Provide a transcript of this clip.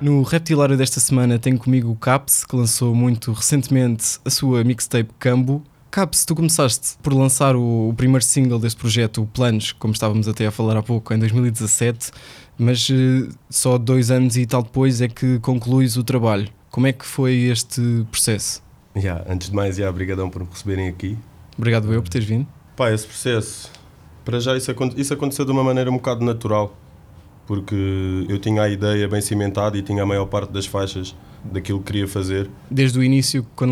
No Reptilário desta semana tenho comigo o Caps, que lançou muito recentemente a sua mixtape Cambo. Caps, tu começaste por lançar o, o primeiro single deste projeto, o Planos, como estávamos até a falar há pouco, em 2017, mas eh, só dois anos e tal depois é que concluís o trabalho. Como é que foi este processo? Yeah, antes de mais, yeah, obrigadão por me receberem aqui. Obrigado eu por teres vindo. Pá, esse processo, para já isso, acon- isso aconteceu de uma maneira um bocado natural, porque eu tinha a ideia bem cimentada e tinha a maior parte das faixas daquilo que queria fazer. Desde o início, quando